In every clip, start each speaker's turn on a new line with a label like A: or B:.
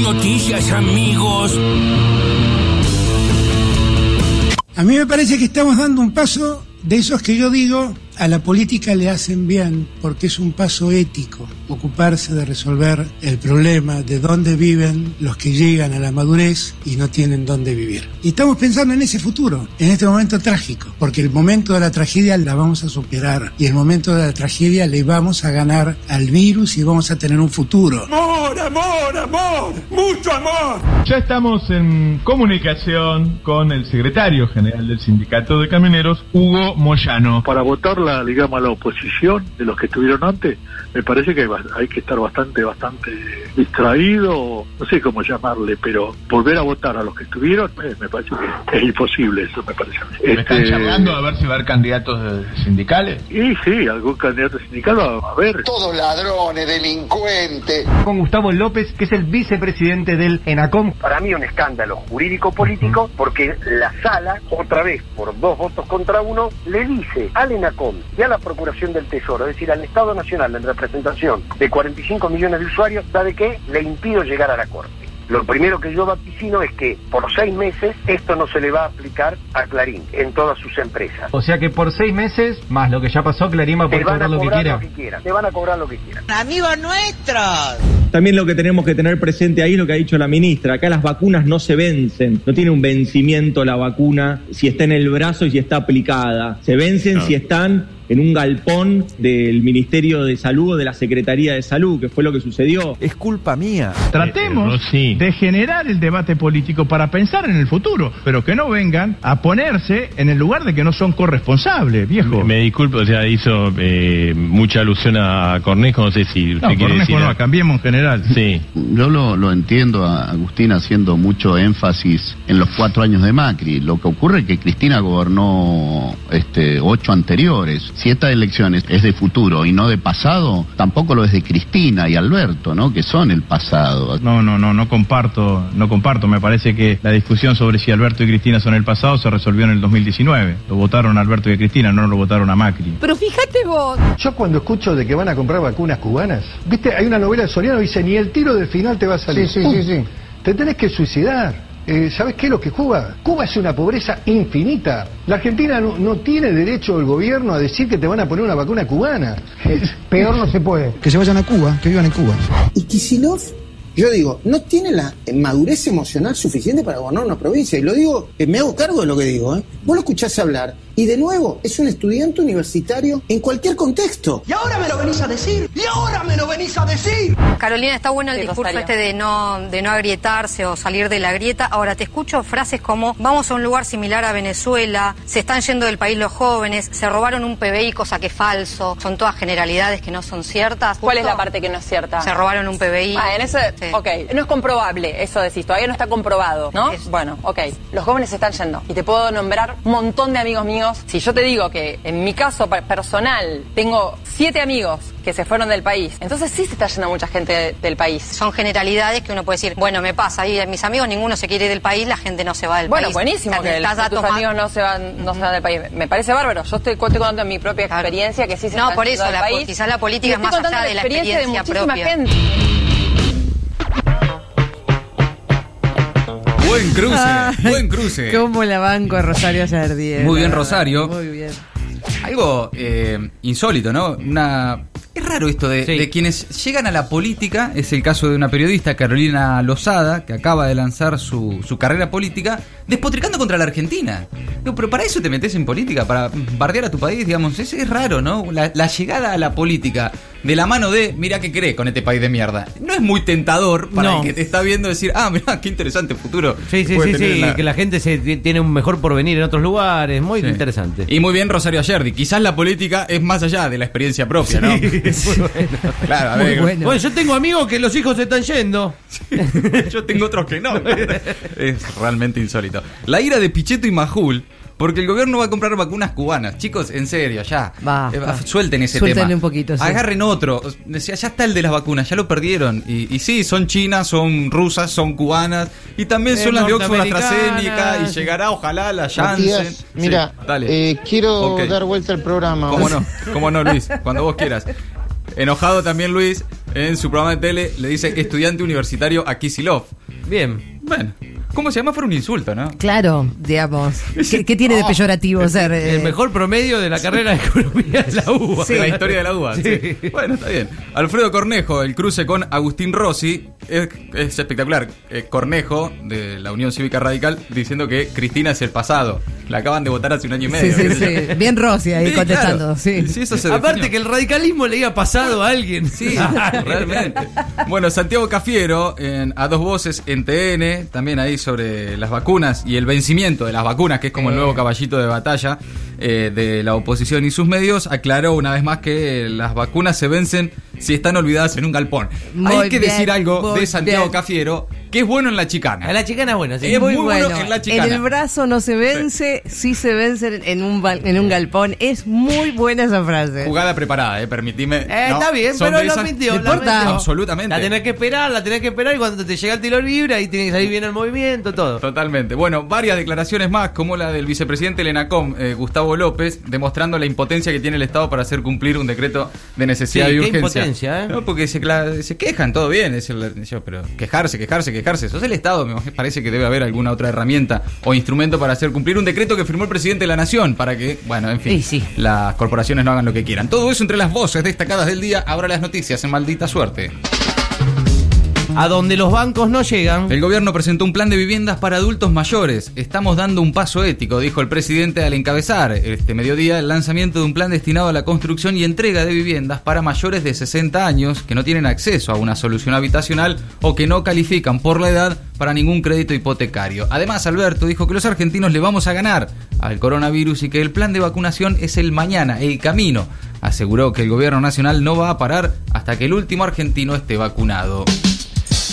A: Noticias, amigos.
B: A mí me parece que estamos dando un paso de esos que yo digo a la política le hacen bien porque es un paso ético ocuparse de resolver el problema de dónde viven los que llegan a la madurez y no tienen dónde vivir. Y estamos pensando en ese futuro, en este momento trágico, porque el momento de la tragedia la vamos a superar y el momento de la tragedia le vamos a ganar al virus y vamos a tener un futuro.
A: Amor, amor, amor, mucho amor.
C: Ya estamos en comunicación con el secretario general del Sindicato de Camioneros, Hugo Moyano.
D: Para votar la, digamos, la oposición de los que estuvieron antes, me parece que hay que estar bastante, bastante distraído, no sé cómo llamarle, pero volver a votar a los que estuvieron, eh, me parece que es imposible, eso me parece.
C: ¿Me están este, llamando a ver si va a haber candidatos sindicales?
D: Y sí, algún candidato sindical va a haber.
E: Todos ladrones, delincuentes.
F: Con Gustavo López, que es el vicepresidente del ENACOM.
G: Para mí un escándalo jurídico-político, porque la sala, otra vez, por dos votos contra uno, le dice al ENACOM y a la Procuración del Tesoro, es decir, al Estado Nacional en representación de 45 millones de usuarios, ¿sabe qué? Le impido llegar a la Corte. Lo primero que yo vaticino es que por seis meses esto no se le va a aplicar a Clarín en todas sus empresas.
F: O sea que por seis meses, más lo que ya pasó, Clarín va a poder cobrar, lo, que quiera.
G: lo que quiera. Te van a cobrar lo que quieran.
H: Amigos nuestros.
I: También lo que tenemos que tener presente ahí es lo que ha dicho la ministra. Acá las vacunas no se vencen. No tiene un vencimiento la vacuna si está en el brazo y si está aplicada. Se vencen si están en un galpón del Ministerio de Salud o de la Secretaría de Salud, que fue lo que sucedió.
J: Es culpa mía.
C: Tratemos de generar el debate político para pensar en el futuro, pero que no vengan a ponerse en el lugar de que no son corresponsables, viejo.
K: Me, disculpo, o sea, hizo eh, mucha alusión a Cornejo, no sé si
C: no, quiere decir. No, cambiemos en general.
K: Sí.
L: Yo lo, lo entiendo a Agustín haciendo mucho énfasis en los cuatro años de Macri. Lo que ocurre es que Cristina gobernó este, ocho anteriores si esta elección es, de futuro y no de pasado, tampoco lo es de Cristina y Alberto, ¿no? Que son el pasado.
C: No, no, no, no comparto, no comparto. Me parece que la discusión sobre si Alberto y Cristina son el pasado se resolvió en el 2019. Lo votaron Alberto y Cristina, no lo votaron a Macri.
H: Pero fíjate vos.
F: Yo cuando escucho de que van a comprar vacunas cubanas, viste, hay una novela de Soriano que dice, ni el tiro del final te va a salir.
B: Sí, sí, sí, sí.
F: Te tenés que suicidar. Eh, ¿Sabes qué es lo que Cuba? Cuba es una pobreza infinita. La Argentina no, tiene derecho el gobierno a decir que te van a poner una vacuna cubana.
B: Peor no se puede.
F: Que se vayan a Cuba, que vivan en Cuba.
M: Y Kisilov, yo digo, no tiene la madurez emocional suficiente para gobernar una provincia. Y lo digo, eh, me hago cargo de lo que digo. ¿eh? Vos lo escuchás hablar y de nuevo, es un estudiante universitario en cualquier contexto.
H: Y ahora me lo venís a decir. Y ahora me lo venís a decir.
N: Carolina, está bueno el discurso este de no, de no agrietarse o salir de la grieta. Ahora te escucho frases como vamos a un lugar similar a Venezuela, se están yendo del país los jóvenes, se robaron un PBI, cosa que es falso. Son todas generalidades que no son ciertas.
O: ¿Cuál es la parte que no es cierta?
N: Se robaron un PBI.
O: Ah, en ese, ok. No es comprobable, eso decís, todavía no está comprobado, ¿no? Bueno, ok. Los jóvenes se están yendo. Y te puedo nombrar un montón de amigos míos si yo te digo que en mi caso personal tengo siete amigos que se fueron del país, entonces sí se está yendo mucha gente del país.
N: Son generalidades que uno puede decir, bueno, me pasa, y mis amigos ninguno se quiere ir del país, la gente no se va del
O: país.
N: Bueno,
O: buenísimo que tus amigos no se, van, no se van del país. Me parece bárbaro. Yo estoy, contando mi propia experiencia que sí se
N: No, por eso, la, país. quizás la política es más allá de la experiencia, de propia. Gente.
P: Buen cruce, buen cruce.
Q: Como la banco de Rosario ayer,
P: Muy bien, Rosario.
Q: Muy bien.
P: Algo eh, insólito, ¿no? Una es raro esto de, quienes llegan a la política, es el caso de una periodista, Carolina Lozada, que acaba de lanzar su, su carrera política, despotricando contra la Argentina. pero para eso te metes en política, para bardear a tu país, digamos, es, es raro, ¿no? La, llegada a la política de la mano de, mira qué cree con este país de mierda. No es muy tentador para el que te está viendo decir, ah, mira, qué interesante futuro.
Q: Sí, sí, sí, sí, que la gente se tiene un mejor porvenir en otros lugares, muy interesante.
P: Y muy bien Rosario Ayerdi, quizás la política es más allá de la experiencia propia, ¿no?
Q: Claro, a ver. Bueno. yo tengo amigos que los hijos se están yendo.
P: yo tengo otros que no. es realmente insólito. La ira de Pichetto y Majul. Porque el gobierno va a comprar vacunas cubanas. Chicos, en serio, ya. Va, eh, Suelten ese Suelten tema.
Q: un poquito.
P: Agarren otro. Decía, ya está el de las vacunas, ya lo perdieron. Y, sí, son chinas, son rusas, son cubanas. Y también son las de Oxford AstraZeneca. Y llegará, ojalá, la Janssen.
M: mira, eh, quiero dar vuelta al programa.
P: ¿Cómo no? ¿Cómo no, Luis? Cuando vos quieras. Enojado también Luis, en su programa de tele le dice estudiante universitario a Kisilov.
Q: Bien.
P: Bueno, ¿cómo se llama? Fue un insulto, ¿no?
J: Claro, digamos. ¿Qué, qué tiene de peyorativo ser?
Q: El
J: eh?
Q: mejor promedio de la carrera de economía de la UBA.
P: De la historia de la UBA. sí. Bueno, está bien. Alfredo Cornejo, el cruce con Agustín Rossi, es, es espectacular. Eh, Cornejo, de la Unión Cívica Radical, diciendo que Cristina es el pasado. La acaban de votar hace un año y medio.
J: Sí, sí, sí. Bien Rossi ahí
P: Sí,
J: contestando.
P: claro.
J: Sí.
P: Sí, eso se
Q: Aparte
P: definió.
Q: que el radicalismo le iba pasado a alguien.
P: Sí, realmente. Bueno, Santiago Cafiero, en, a dos voces en TN, también ahí sobre las vacunas y el vencimiento de las vacunas, que es como el nuevo caballito de batalla eh, de la oposición y sus medios, aclaró una vez más que las vacunas se vencen si están olvidadas en un galpón.
J: Muy
P: Hay que
J: bien,
P: decir algo de Santiago
J: bien.
P: Cafiero, que es bueno en la chicana.
Q: A la chicana es buena, sí.
P: Es
J: Muy
P: muy
J: bueno.
P: bueno en la chicana.
J: el brazo no se vence, sí, se vence en un, en un galpón. Es muy buena esa frase.
P: Jugada preparada, eh, permitime.
Q: Eh,
P: No,
Q: está bien, pero lo mintió.
J: No importa.
P: Absolutamente.
Q: La tenés que esperar, la tenés que esperar y cuando te llega el tiro libre ahí tiene que salir bien el movimiento, todo.
P: Totalmente. Bueno, varias declaraciones más, como la del vicepresidente Lenacom, eh, Gustavo López, demostrando la impotencia que tiene el Estado para hacer cumplir un decreto de necesidad
Q: Sí,
P: y
Q: qué
P: urgencia.
Q: impotencia, ¿eh?
P: No, porque se, quejan, todo bien, es el- yo, pero quejarse, quejarse, quejarse. Sos el Estado, me parece que debe haber alguna otra herramienta o instrumento para hacer cumplir un decreto que firmó el presidente de la Nación para que, bueno, en fin,
J: Sí, sí.
P: las corporaciones no hagan lo que quieran. Todo eso entre las voces destacadas del día. Ahora las noticias en maldita suerte.
Q: A donde los bancos no llegan.
P: El gobierno presentó un plan de viviendas para adultos mayores. Estamos dando un paso ético, dijo el presidente al encabezar este mediodía el lanzamiento de un plan destinado a la construcción y entrega de viviendas para mayores de 60 años que no tienen acceso a una solución habitacional o que no califican por la edad para ningún crédito hipotecario. Además, Alberto dijo que los argentinos le vamos a ganar al coronavirus y que el plan de vacunación es el mañana, el camino. Aseguró que el gobierno nacional no va a parar hasta que el último argentino esté vacunado.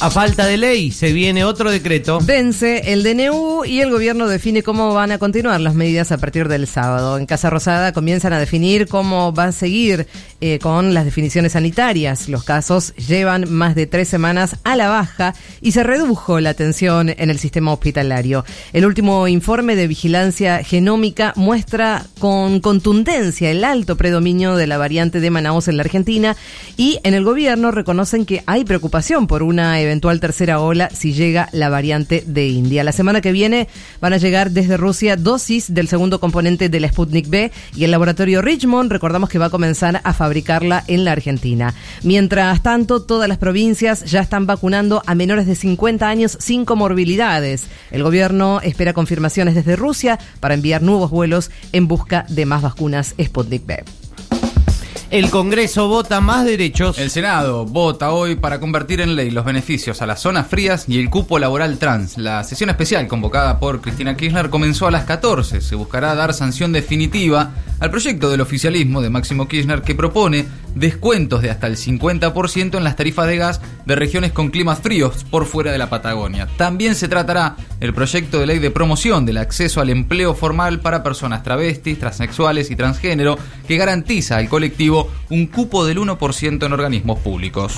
Q: A falta de ley, se viene otro decreto.
J: Vence el DNU y el gobierno define cómo van a continuar las medidas a partir del sábado. En Casa Rosada comienzan a definir cómo va a seguir eh, con las definiciones sanitarias. Los casos llevan más de tres semanas a la baja y se redujo la tensión en el sistema hospitalario. El último informe de vigilancia genómica muestra con contundencia el alto predominio de la variante de Manaus en la Argentina y en el gobierno reconocen que hay preocupación por una eventual tercera ola si llega la variante de India. La semana que viene van a llegar desde Rusia dosis del segundo componente de la Sputnik B y el laboratorio Richmond, recordamos que va a comenzar a fabricarla en la Argentina. Mientras tanto, todas las provincias ya están vacunando a menores de 50 años sin comorbilidades. El gobierno espera confirmaciones desde Rusia para enviar nuevos vuelos en busca de más vacunas Sputnik B.
Q: El Congreso vota más derechos.
P: El Senado vota hoy para convertir en ley los beneficios a las zonas frías y el cupo laboral trans. La sesión especial convocada por Cristina Kirchner comenzó a las 14. Se buscará dar sanción definitiva al proyecto del oficialismo de Máximo Kirchner que propone descuentos de hasta el 50% en las tarifas de gas de regiones con climas fríos por fuera de la Patagonia. También se tratará el proyecto de ley de promoción del acceso al empleo formal para personas travestis, transexuales y transgénero que garantiza al colectivo un cupo del 1% en organismos públicos.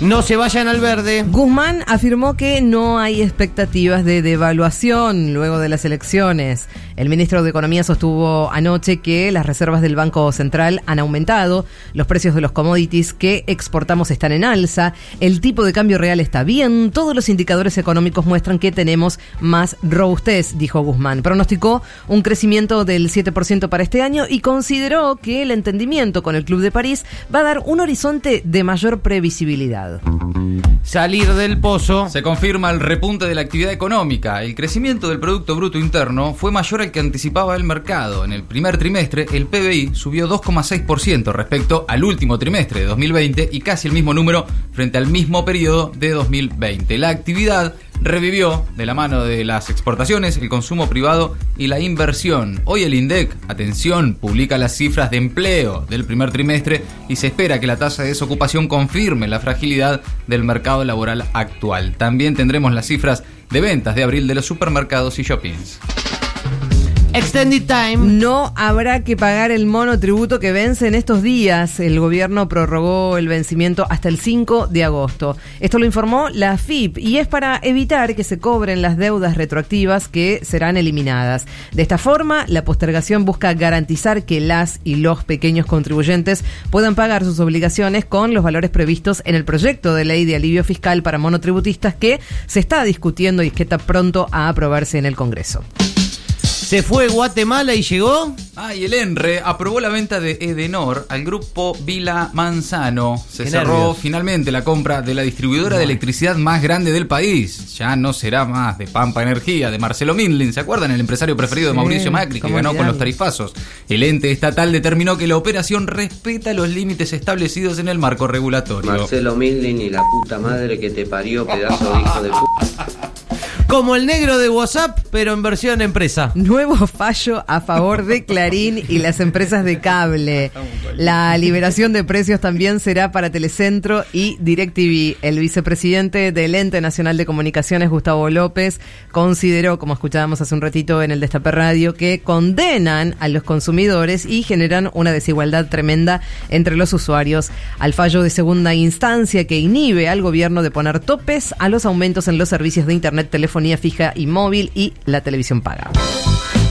Q: No se vayan al verde.
J: Guzmán afirmó que no hay expectativas de devaluación luego de las elecciones. El ministro de Economía sostuvo anoche que las reservas del Banco Central han aumentado, los precios de los commodities que exportamos están en alza, el tipo de cambio real está bien, todos los indicadores económicos muestran que tenemos más robustez, dijo Guzmán. Pronosticó un crecimiento del 7% para este año y consideró que el entendimiento con el Club de París va a dar un horizonte de mayor previsibilidad.
Q: Salir del pozo.
P: Se confirma el repunte de la actividad económica. El crecimiento del Producto Bruto Interno fue mayor al que anticipaba el mercado. En el primer trimestre, el PBI subió 2,6% respecto al último trimestre de 2020 y casi el mismo número frente al mismo periodo de 2020. La actividad revivió de la mano de las exportaciones, el consumo privado y la inversión. Hoy el INDEC, atención, publica las cifras de empleo del primer trimestre y se espera que la tasa de desocupación confirme la fragilidad del mercado laboral actual. También tendremos las cifras de ventas de abril de los supermercados y shoppings.
Q: Extended time.
J: No habrá que pagar el monotributo que vence en estos días. El gobierno prorrogó el vencimiento hasta el 5 de agosto. Esto lo informó la FIP y es para evitar que se cobren las deudas retroactivas que serán eliminadas. De esta forma, la postergación busca garantizar que las y los pequeños contribuyentes puedan pagar sus obligaciones con los valores previstos en el proyecto de ley de alivio fiscal para monotributistas que se está discutiendo y que está pronto a aprobarse en el Congreso.
Q: Se fue Guatemala y llegó.
P: Ah, y el ENRE aprobó la venta de Edenor al grupo Vila Manzano. Se
Q: Qué
P: cerró
Q: nervios.
P: finalmente la compra de la distribuidora de electricidad más grande del país. Ya no será más de Pampa Energía, de Marcelo Mindlin. ¿Se acuerdan? El empresario preferido de Mauricio Macri, que ganó con los tarifazos. El ente estatal determinó que la operación respeta los límites establecidos en el marco regulatorio.
R: Marcelo Milling y la puta madre que te parió, pedazo de hijo de puta.
Q: Como el negro de WhatsApp, pero en versión empresa.
J: Nuevo fallo a favor de Clarín y las empresas de cable. La liberación de precios también será para Telecentro y DirecTV. El vicepresidente del Ente Nacional de Comunicaciones, Gustavo López, consideró, como escuchábamos hace un ratito en el Destape Radio, que condenan a los consumidores y generan una desigualdad tremenda entre los usuarios al fallo de segunda instancia que inhibe al gobierno de poner topes a los aumentos en los servicios de Internet, telefonía fija y móvil y la televisión paga.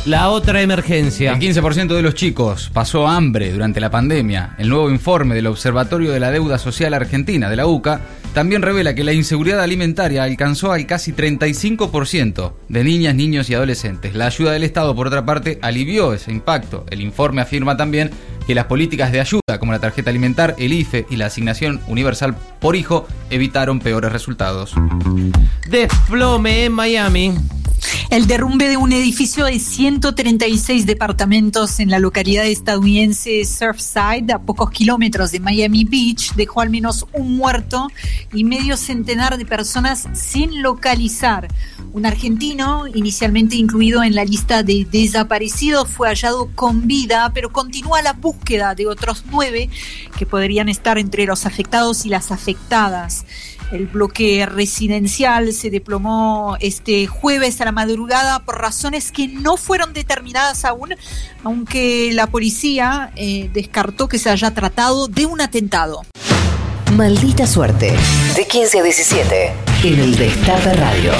Q: La otra emergencia.
P: El 15% de los chicos pasó hambre durante la pandemia. El nuevo informe del Observatorio de la Deuda Social Argentina, de la UCA, también revela que la inseguridad alimentaria alcanzó al casi 35% de niñas, niños y adolescentes. La ayuda del Estado, por otra parte, alivió ese impacto. El informe afirma también que las políticas de ayuda, como la tarjeta alimentar, el IFE y la asignación universal por hijo, evitaron peores resultados.
Q: Desplome en Miami.
S: El derrumbe de un edificio de 136 departamentos en la localidad estadounidense Surfside, a pocos kilómetros de Miami Beach, dejó al menos un muerto y medio centenar de personas sin localizar. Un argentino, inicialmente incluido en la lista de desaparecidos, fue hallado con vida, pero continúa la búsqueda de otros nueve que podrían estar entre los afectados y las afectadas. El bloque residencial se desplomó este jueves a la por razones que no fueron determinadas aún, aunque la policía eh, descartó que se haya tratado de un atentado.
T: Maldita suerte. De 15 a 17. En el Destape Radio.